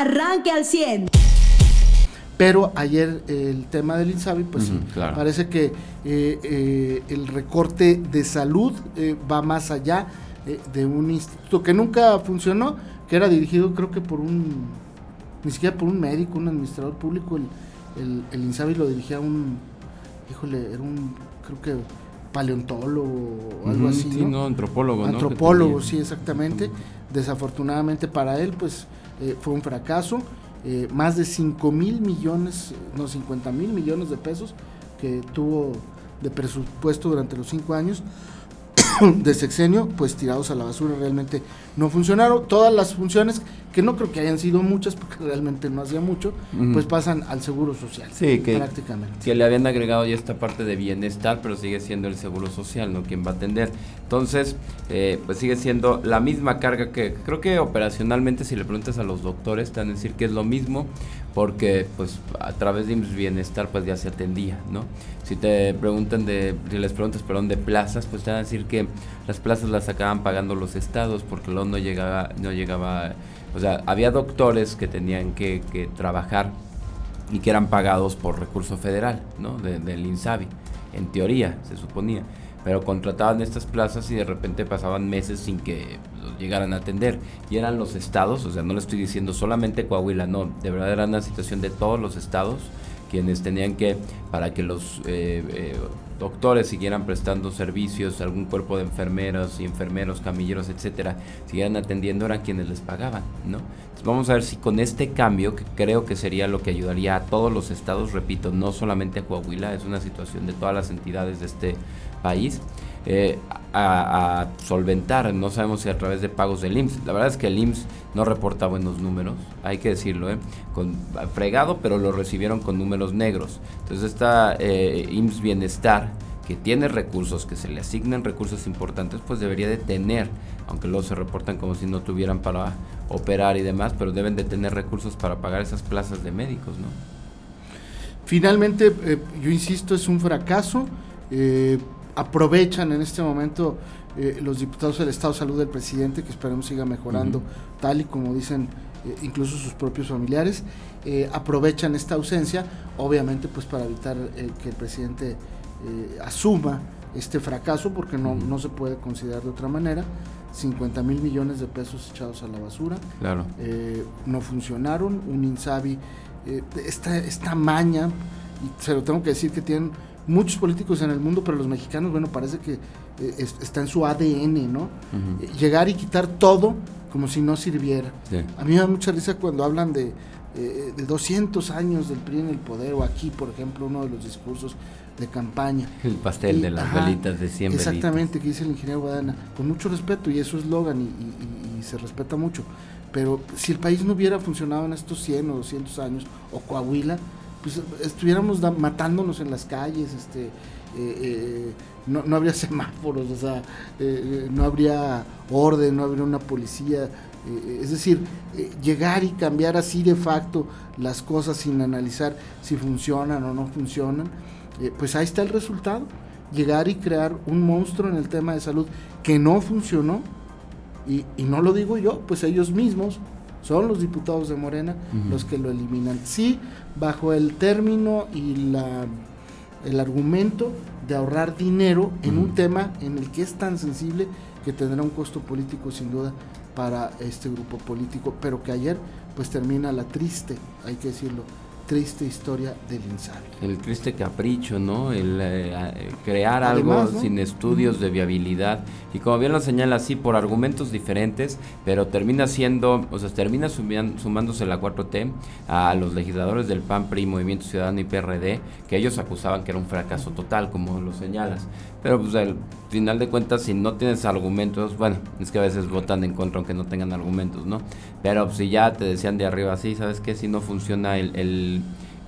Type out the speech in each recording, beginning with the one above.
arranque al 100. Pero ayer el tema del INSABI, pues parece que eh, eh, el recorte de salud eh, va más allá de un instituto que nunca funcionó, que era dirigido creo que por un, ni siquiera por un médico, un administrador público, el, el, el INSABI lo dirigía un, híjole, era un, creo que paleontólogo o algo así. Sí, no, antropólogo. Antropólogo, sí, exactamente. Desafortunadamente para él, pues fue un fracaso. Eh, más de 5 mil millones, no 50 mil millones de pesos que tuvo de presupuesto durante los cinco años de sexenio, pues tirados a la basura realmente no funcionaron. Todas las funciones, que no creo que hayan sido muchas, porque realmente no hacía mucho, pues pasan al seguro social. Sí, que, prácticamente. Que le habían agregado ya esta parte de bienestar, pero sigue siendo el seguro social, ¿no? Quien va a atender. Entonces, eh, pues sigue siendo la misma carga que creo que operacionalmente, si le preguntas a los doctores, te van a decir que es lo mismo, porque pues a través de bienestar pues ya se atendía, ¿no? Si te preguntan de, si les preguntas, perdón, de plazas, pues te van a decir que las plazas las acaban pagando los estados porque luego no llegaba, no llegaba, o sea, había doctores que tenían que, trabajar y que eran pagados por recurso federal, ¿no? del INSABI, en teoría, se suponía. Pero contrataban estas plazas y de repente pasaban meses sin que los llegaran a atender. Y eran los estados, o sea, no le estoy diciendo solamente Coahuila, no, de verdad era una situación de todos los estados quienes tenían que, para que los eh, eh, doctores siguieran prestando servicios, algún cuerpo de enfermeros y enfermeros, camilleros, etcétera, siguieran atendiendo, eran quienes les pagaban, ¿no? Entonces vamos a ver si con este cambio, que creo que sería lo que ayudaría a todos los estados, repito, no solamente a Coahuila, es una situación de todas las entidades de este país, eh, a, solventar, no sabemos si a través de pagos del IMSS. La verdad es que el IMSS no reporta buenos números, hay que decirlo, ¿eh? con, fregado, pero lo recibieron con números negros. Entonces esta eh, IMSS Bienestar, que tiene recursos, que se le asignan recursos importantes, pues debería de tener, aunque luego se reportan como si no tuvieran para operar y demás, pero deben de tener recursos para pagar esas plazas de médicos, ¿no? Finalmente, eh, yo insisto, es un fracaso. Aprovechan en este momento eh, los diputados del Estado de Salud del presidente, que esperemos siga mejorando, tal y como dicen eh, incluso sus propios familiares, eh, aprovechan esta ausencia, obviamente pues para evitar que el presidente asuma este fracaso, porque no, no se puede considerar de otra manera. 50 mil millones de pesos echados a la basura. Claro. no funcionaron. Un Insabi, esta, esta maña, y se lo tengo que decir que tienen muchos políticos en el mundo, pero los mexicanos, bueno, parece que eh, está en su ADN, ¿no? Eh, llegar y quitar todo como si no sirviera. A mí me da mucha risa cuando hablan de, eh, de 200 años del PRI en el poder, o aquí, por ejemplo, uno de los discursos de campaña. El pastel de las velitas de siempre. Exactamente, que dice el ingeniero Guadana, con mucho respeto, y es su eslogan, y, y, se respeta mucho. Pero si el país no hubiera funcionado en estos 100 o 200 años, o Coahuila, pues estuviéramos matándonos en las calles, este, eh, eh, no, no, habría semáforos, o sea, eh, no habría orden, no habría una policía. es decir, llegar y cambiar así de facto las cosas sin analizar si funcionan o no funcionan, pues ahí está el resultado. Llegar y crear un monstruo en el tema de salud que no funcionó, y, y no lo digo yo, pues ellos mismos son los diputados de Morena los que lo eliminan. Sí, bajo el término y la, el argumento de ahorrar dinero en un tema en el que es tan sensible que tendrá un costo político sin duda para este grupo político, pero que ayer pues termina la triste, hay que decirlo, triste historia del INSABI. El triste capricho, ¿no? El eh, eh, crear algo sin estudios de viabilidad. Y como bien lo señala, así por argumentos diferentes, pero termina siendo, o sea, termina sumándose la 4T a los legisladores del PAN, PRI, Movimiento Ciudadano y PRD, que ellos acusaban que era un fracaso total, como lo señalas. Pero pues al final de cuentas, si no tienes argumentos, bueno, es que a veces votan en contra aunque no tengan argumentos, ¿no? Pero pues, si ya te decían de arriba, sí, ¿sabes qué? Si no funciona el, el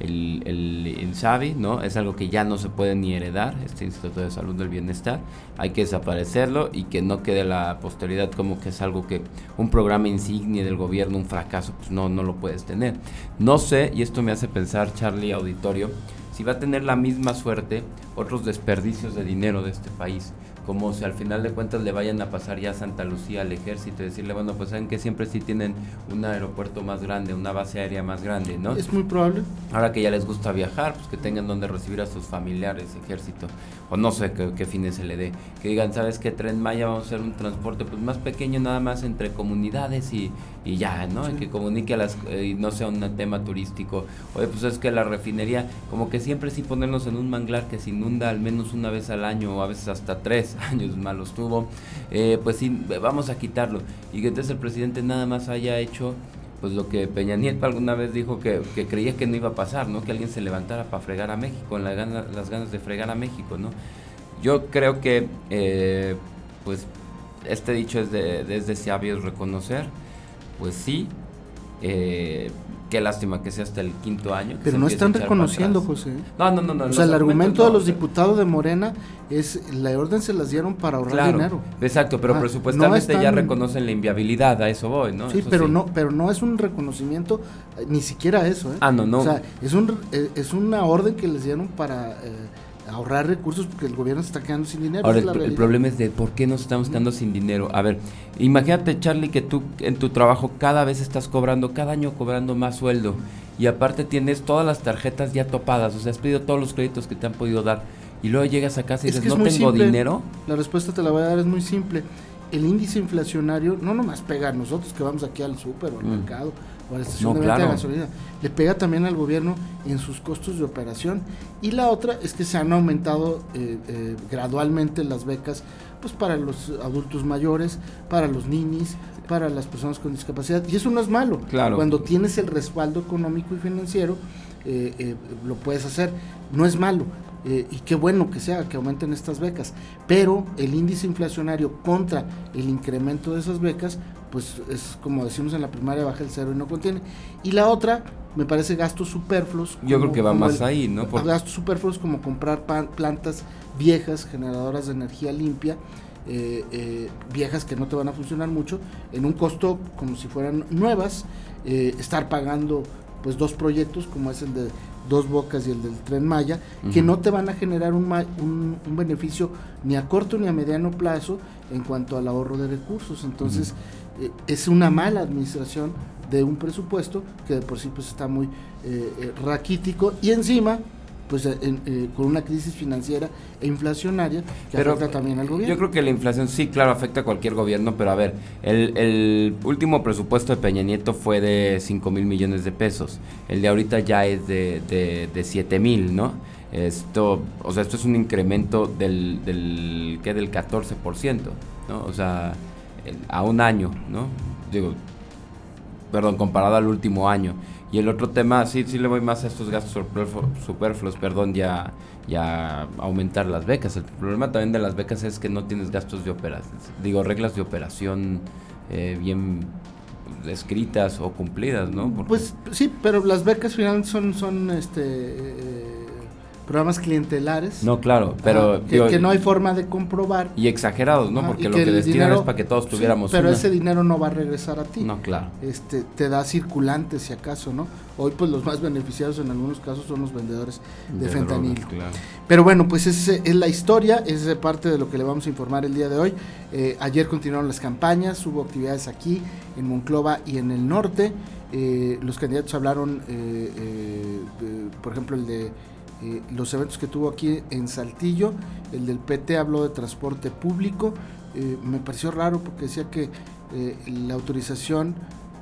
el, el, ¿no? Es algo que ya no se puede ni heredar, este Instituto de Salud del Bienestar, hay que desaparecerlo y que no quede la posteridad como que es algo que un programa insignia del gobierno, un fracaso, pues no, no lo puedes tener. No sé, y esto me hace pensar, Charlie Auditorio, si va a tener la misma suerte otros desperdicios de dinero de este país como si al final de cuentas le vayan a pasar ya a Santa Lucía al ejército y decirle, bueno, pues saben que siempre sí tienen un aeropuerto más grande, una base aérea más grande, ¿no? Es muy probable. Ahora que ya les gusta viajar, pues que tengan donde recibir a sus familiares, ejército, o no sé qué, fines se le dé. Que digan, ¿sabes qué? Tren Maya vamos a hacer un transporte pues más pequeño nada más entre comunidades y, y ya, ¿no? Y que comunique a las, eh, y no sea un tema turístico. Oye, pues es que la refinería, como que siempre sí ponernos en un manglar que se al menos una vez al año o a veces hasta tres años malos tuvo, eh, pues sí, vamos a quitarlo. Y que entonces el presidente nada más haya hecho pues lo que Peña Nieto alguna vez dijo que, creía que no iba a pasar, ¿no? Que alguien se levantara para fregar a México, la las ganas de fregar a México, ¿no? Yo creo que, eh, pues, este dicho es de, es de sabios reconocer, pues sí, eh, Qué lástima que sea hasta el quinto año. Pero no están reconociendo, José. No, no, no. no o sea, el argumento de los diputados de Morena es la orden se las dieron para ahorrar dinero. Exacto, pero presupuestamente ya reconocen la inviabilidad, a eso voy, ¿no? Sí, pero no, pero no es un reconocimiento, eh, ni siquiera eso, ¿eh? Ah, no, no. O sea, es un eh, es una orden que les dieron para eh, ahorrar recursos porque el gobierno se está quedando sin dinero. Ahora, el, problema es de por qué nos estamos quedando sin dinero. A ver, imagínate, Charlie, que tú en tu trabajo cada vez estás cobrando, cada año cobrando más sueldo y aparte tienes todas las tarjetas ya topadas, o sea, has pedido todos los créditos que te han podido dar y luego llegas a casa y dices, no tengo dinero. La respuesta te la voy a dar, es muy simple. El índice inflacionario no nomás pega a nosotros que vamos aquí al súper o al mm. mercado o a la estación de gasolina, le pega también al gobierno en sus costos de operación. Y la otra es que se han aumentado eh, eh, gradualmente las becas pues para los adultos mayores, para los ninis, para las personas con discapacidad. Y eso no es malo. Claro. Cuando tienes el respaldo económico y financiero, eh, lo puedes hacer. No es malo. y qué bueno que sea que aumenten estas becas, pero el índice inflacionario contra el incremento de esas becas, pues es como decimos en la primaria, baja el cero y no contiene. Y la otra, me parece gastos superfluos. Yo creo que va más ahí, ¿no? Gastos superfluos como comprar plantas viejas, generadoras de energía limpia, eh, eh, viejas que no te van a funcionar mucho, en un costo como si fueran nuevas, eh, estar pagando pues dos proyectos como es el de Dos Bocas y el del Tren Maya, que no te van a generar un, un, beneficio ni a corto ni a mediano plazo en cuanto al ahorro de recursos. Entonces, es una mala administración de un presupuesto que de por sí pues está muy eh, eh, raquítico y encima pues eh, con una crisis financiera e inflacionaria que afecta también al gobierno. Yo creo que la inflación sí, claro, afecta a cualquier gobierno, pero a ver, el, último presupuesto de Peña Nieto fue de 5 mil millones de pesos, el de ahorita ya es de, de, de 7 mil, ¿no? Esto, o sea, esto es un incremento del, del, ¿qué? Del 14%, ¿no? O sea, a un año, ¿no? Digo, perdón, comparado al último año. Y el otro tema, sí, sí le voy más a estos gastos superfluos, perdón, ya, ya aumentar las becas. El problema también de las becas es que no tienes gastos de operación, digo, reglas de operación eh, bien escritas o cumplidas, ¿no? Pues sí, pero las becas finalmente son, son este, eh, programas clientelares. No, claro, pero... que, no hay forma de comprobar. Y exagerados, ¿no? Porque lo que, destinan es para que todos tuviéramos... pero ese dinero no va a regresar a ti. No, claro. Este, te da circulante si acaso, ¿no? Hoy pues los más beneficiados en algunos casos son los vendedores de, fentanil. Pero bueno, pues esa es la historia, es parte de lo que le vamos a informar el día de hoy. Eh, ayer continuaron las campañas, hubo actividades aquí, en Monclova y en el norte. Eh, los candidatos hablaron, eh, por ejemplo, el de eh, los eventos que tuvo aquí en Saltillo, el del PT habló de transporte público, eh, me pareció raro porque decía que eh, la autorización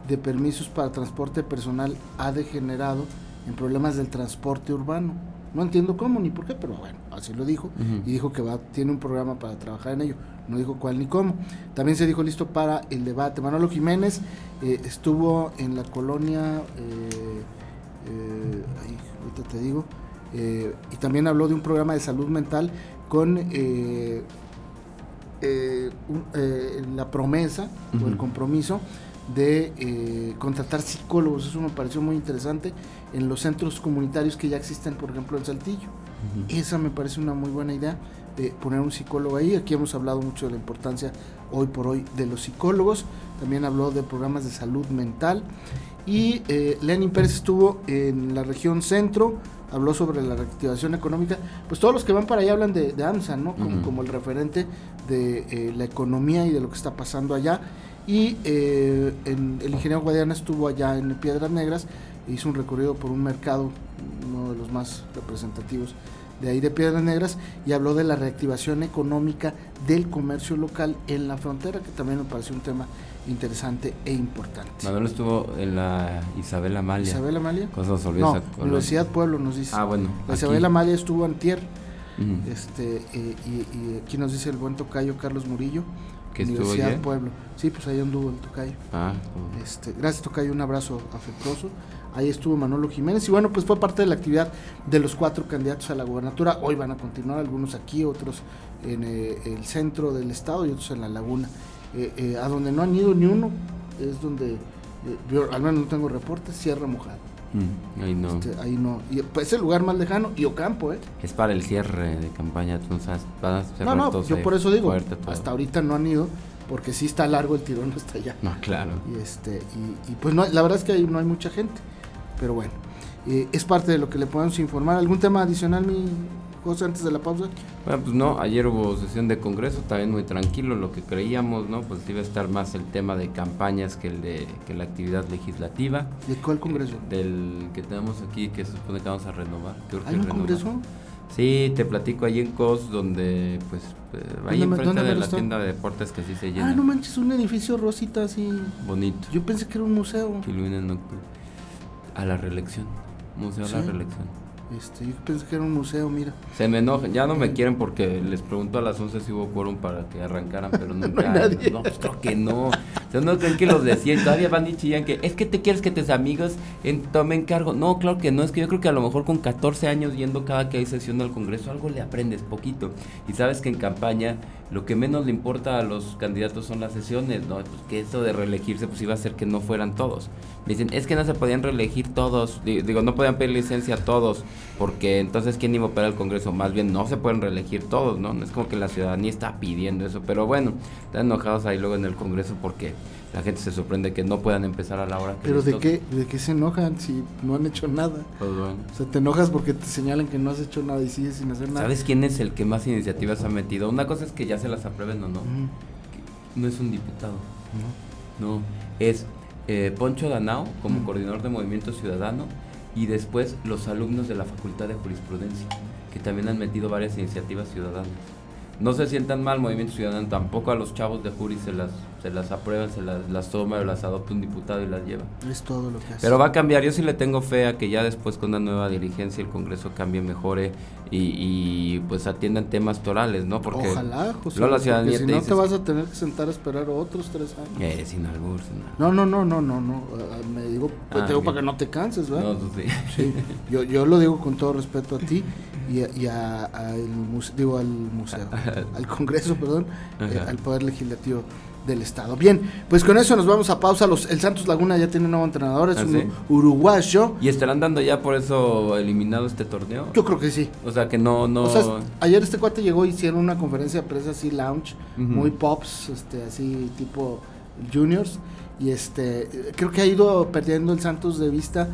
de permisos para transporte personal ha degenerado en problemas del transporte urbano. No entiendo cómo ni por qué, pero bueno, así lo dijo y dijo que va, tiene un programa para trabajar en ello. No dijo cuál ni cómo. También se dijo listo para el debate. Manolo Jiménez estuvo en la colonia, ahorita te digo, eh, y también habló de un programa de salud mental con eh, eh, la promesa o el compromiso de contratar psicólogos. Eso me pareció muy interesante en los centros comunitarios que ya existen, por ejemplo, en Saltillo. Esa me parece una muy buena idea. Poner un psicólogo ahí. Aquí hemos hablado mucho de la importancia hoy por hoy de los psicólogos. También habló de programas de salud mental. Y eh, Lenin Pérez estuvo en la región centro, habló sobre la reactivación económica. Pues todos los que van para allá hablan de, de AMSA, ¿no? Como, como el referente de eh, la economía y de lo que está pasando allá. Y eh, el ingeniero Guadiana estuvo allá en Piedras Negras, hizo un recorrido por un mercado, uno de los más representativos de ahí de Piedras Negras, y habló de la reactivación económica del comercio local en la frontera, que también me pareció un tema interesante e importante. Manuel estuvo en la Isabel Amalia. ¿Isabel Amalia? Cosas no, Universidad Pueblo nos dice. Ah, bueno. La Isabel Amalia estuvo antier. Este, eh, y, aquí nos dice el buen tocayo Carlos Murillo. Que Universidad Pueblo. Sí, pues ahí anduvo el tocayo. Ah, este, gracias tocayo, un abrazo afectuoso. Ahí estuvo Manolo Jiménez y bueno, pues fue parte de la actividad de los cuatro candidatos a la gobernatura. Hoy van a continuar algunos aquí, otros en eh, el centro del estado y otros en la laguna. Eh, a donde no han ido ni uno es donde yo al menos no tengo reportes, Sierra Mojada. Mm, ahí no. Este, ahí no. Y, pues es el lugar más lejano y Ocampo, ¿eh? Es para el cierre de campaña, tú sabes, No, no, yo por eso digo, hasta ahorita no han ido porque sí está largo el tirón hasta allá. No, claro. Y este y, pues no, la verdad es que ahí no hay mucha gente, pero bueno, eh, es parte de lo que le podemos informar. ¿Algún tema adicional, mi José, antes de la pausa? Bueno, pues no, ayer hubo sesión de Congreso, también muy tranquilo, lo que creíamos, ¿no? Pues iba a estar más el tema de campañas que el de que la actividad legislativa. ¿De cuál Congreso? Del que tenemos aquí, que se supone que vamos a renovar. ¿Hay un Congreso? Sí, te platico ahí en COS, donde pues eh, ahí enfrente de la tienda de deportes que sí se llena. Ah, no manches, un edificio rosita así. Bonito. Yo pensé que era un museo. Que ilumina a la reelección. Museo a la reelección. Este, yo pensé que era un museo, mira. Se me enojan, ya no me quieren porque les pregunto a las 11 si hubo quórum para que arrancaran, pero nunca. no, no pues creo que no. O no creen que los decían, todavía van y chillan que es que te quieres que tus amigos en, tomen cargo. No, claro que no, es que yo creo que a lo mejor con 14 años yendo cada que hay sesión del Congreso, algo le aprendes poquito. Y sabes que en campaña lo que menos le importa a los candidatos son las sesiones, ¿no? Pues que eso de reelegirse pues iba a ser que no fueran todos. Me dicen, es que no se podían reelegir todos, digo, no podían pedir licencia todos, porque entonces ¿quién iba a operar el Congreso? Más bien no se pueden reelegir todos, ¿no? No es como que la ciudadanía está pidiendo eso, pero bueno, están enojados ahí luego en el Congreso porque la gente se sorprende que no puedan empezar a la hora. Que Pero ¿de qué, ¿de qué se enojan si no han hecho nada? Pues bueno. O sea, te enojas porque te señalan que no has hecho nada y sigues sin hacer nada. ¿Sabes quién es el que más iniciativas ha metido? Una cosa es que ya se las aprueben o no. No es un diputado. No. No. Es eh, Poncho Danao como coordinador de Movimiento Ciudadano y después los alumnos de la Facultad de Jurisprudencia, que también han metido varias iniciativas ciudadanas no se sientan mal Movimiento Ciudadano, tampoco a los chavos de Juris se las, se las aprueba, se las, las toma o las adopta un diputado y las lleva. Es todo lo que hace. Pero va a cambiar, yo sí le tengo fe a que ya después con una nueva dirigencia el Congreso cambie, mejore y, pues atiendan temas torales, ¿no? Porque Ojalá, José, la ciudadanía si no te vas a tener que sentar a esperar otros tres años. Eh, sin albur, No, no, no, no, no, no. Ah, me digo, ah, te digo para que no te canses, ¿verdad? No, sí. sí. Yo, yo lo digo con todo respeto a ti y, a, el digo al museo, al Congreso, perdón, eh, al Poder Legislativo del Estado. Bien, pues con eso nos vamos a pausa. Los, el Santos Laguna ya tiene un nuevo entrenador, es ¿Ah, un uruguayo. ¿Y estarán dando ya por eso eliminado este torneo? Yo creo que sí. O sea que no, no. ayer este cuate llegó y hicieron una conferencia de prensa así lounge, muy pops, este, así tipo juniors. Y este, creo que ha ido perdiendo el Santos de vista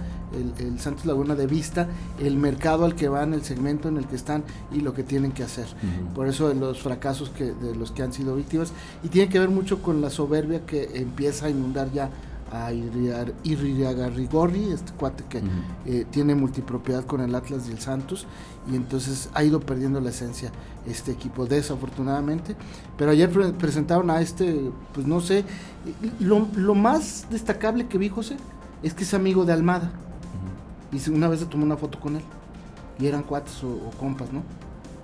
el, Santos Laguna de vista el mercado al que van, el segmento en el que están y lo que tienen que hacer. Por eso de los fracasos que, de los que han sido víctimas. Y tiene que ver mucho con la soberbia que empieza a inundar ya a Irriagarrigorri, este cuate que eh, tiene multipropiedad con el Atlas y el Santos, y entonces ha ido perdiendo la esencia este equipo, desafortunadamente. Pero ayer presentaron a este, pues no sé, lo, lo, más destacable que vi, José, es que es amigo de Almada. Y una vez se tomó una foto con él. Y eran cuates o, compas, ¿no?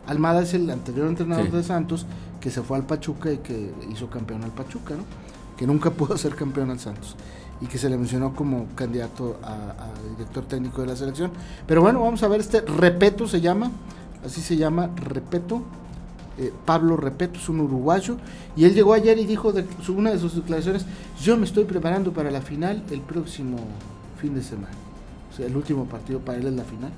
Almada es el anterior entrenador de Santos que se fue al Pachuca y que hizo campeón al Pachuca, ¿no? Que nunca pudo ser campeón al Santos y que se le mencionó como candidato a, director técnico de la selección. Pero bueno, vamos a ver este Repeto se llama, así se llama Repeto. Eh, Pablo Repeto es un uruguayo y él llegó ayer y dijo de una de sus declaraciones, yo me estoy preparando para la final el próximo fin de semana O sea, el último partido para él es la final.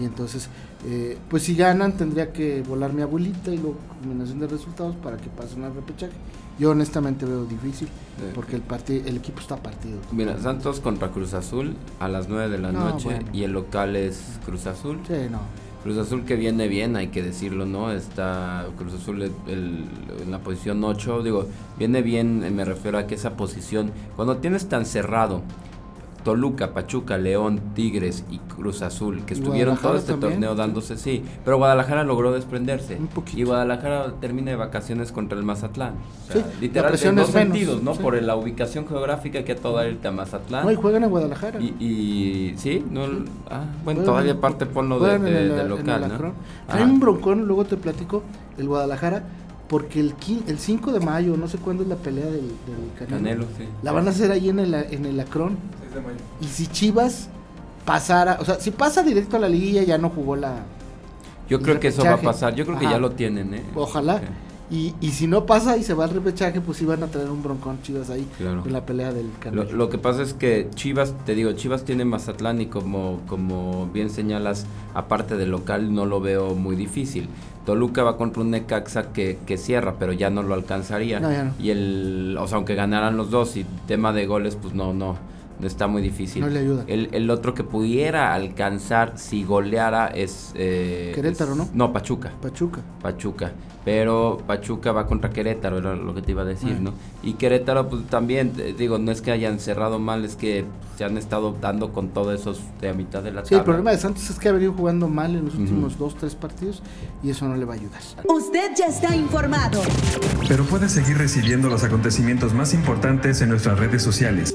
Y entonces, eh, pues si ganan, tendría que volar mi abuelita y luego combinación de resultados para que pase una repechaje. Yo honestamente veo difícil porque el partido, el equipo está partido. Mira, Santos contra Cruz Azul a las 9 de la noche y el local es Cruz Azul. Sí, no. Cruz Azul que viene bien, hay que decirlo, ¿no? Está Cruz Azul en la posición 8, digo, viene bien, me refiero a que esa posición, cuando tienes tan cerrado Toluca, Pachuca, León, Tigres y Cruz Azul, que estuvieron todo este torneo dándose, sí, pero Guadalajara logró desprenderse. Y Guadalajara termina de vacaciones contra el Mazatlán. sí, literal, en dos sentidos, ¿no? Por la ubicación geográfica que a toda el Mazatlán. No, y juegan en Guadalajara. Y, sí, no, Ah, bueno, todavía parte ponlo de, de, local, ¿no? Hay un broncón, luego te platico, el Guadalajara porque el, el 5 de mayo, no sé cuándo es la pelea del, del Canelo, la van a hacer ahí en el, en el Y si Chivas pasara, o sea, si pasa directo a la liguilla ya no jugó la... Yo creo que eso va a pasar, yo creo que ya lo tienen, ¿eh? Ojalá. Y, y si no pasa y se va al repechaje, pues iban a traer un broncón Chivas ahí en la pelea del Canelo. Lo, que pasa es que Chivas, te digo, Chivas tiene Mazatlán y como, como bien señalas, aparte del local, no lo veo muy difícil. Toluca va contra un Necaxa que, que cierra, pero ya no lo alcanzaría. Y el, o sea, aunque ganaran los dos y tema de goles, pues no, no está muy difícil. No le ayuda. El, el otro que pudiera alcanzar si goleara es... Eh, Querétaro, ¿no? No, Pachuca. Pachuca. Pachuca pero Pachuca va contra Querétaro, era lo que te iba a decir, ¿no? Y Querétaro, pues también, digo, no es que hayan cerrado mal, es que se han estado dando con todos esos de a mitad de la tabla. Sí, el problema de Santos es que ha venido jugando mal en los últimos dos, tres partidos y eso no le va a ayudar. Usted ya está informado. Pero puede seguir recibiendo los acontecimientos más importantes en nuestras redes sociales.